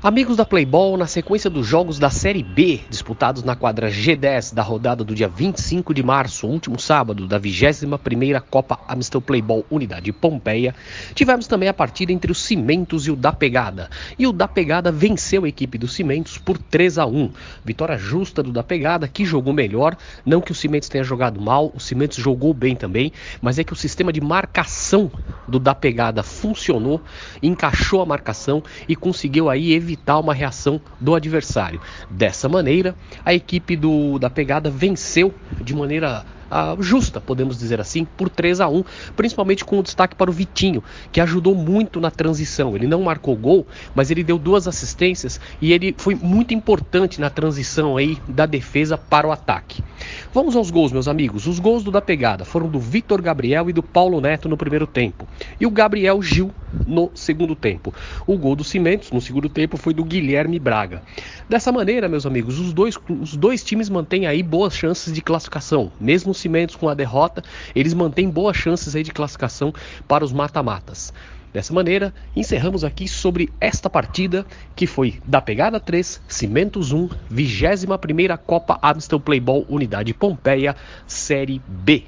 Amigos da Playball, na sequência dos jogos da Série B, disputados na quadra G10 da rodada do dia 25 de março, último sábado, da 21ª Copa Amistel Playball Unidade Pompeia, tivemos também a partida entre os Cimentos e o da Pegada. E o da Pegada venceu a equipe dos Cimentos por 3 a 1. Vitória justa do da Pegada, que jogou melhor, não que o Cimentos tenha jogado mal, o Cimentos jogou bem também, mas é que o sistema de marcação do da Pegada funcionou, encaixou a marcação e conseguiu aí evitar evitar uma reação do adversário. Dessa maneira, a equipe do, da pegada venceu de maneira uh, justa, podemos dizer assim, por 3 a 1 principalmente com o destaque para o Vitinho, que ajudou muito na transição. Ele não marcou gol, mas ele deu duas assistências e ele foi muito importante na transição aí da defesa para o ataque. Vamos aos gols, meus amigos. Os gols do da pegada foram do Vitor Gabriel e do Paulo Neto no primeiro tempo, e o Gabriel Gil no segundo tempo. O gol do Cimentos no segundo tempo foi do Guilherme Braga. Dessa maneira, meus amigos, os dois, os dois times mantêm aí boas chances de classificação, mesmo Cimentos com a derrota, eles mantêm boas chances aí de classificação para os mata-matas. Dessa maneira, encerramos aqui sobre esta partida que foi da pegada 3, Cimentos 1, 21ª Copa Amstel Playball Unidade Pompeia, Série B.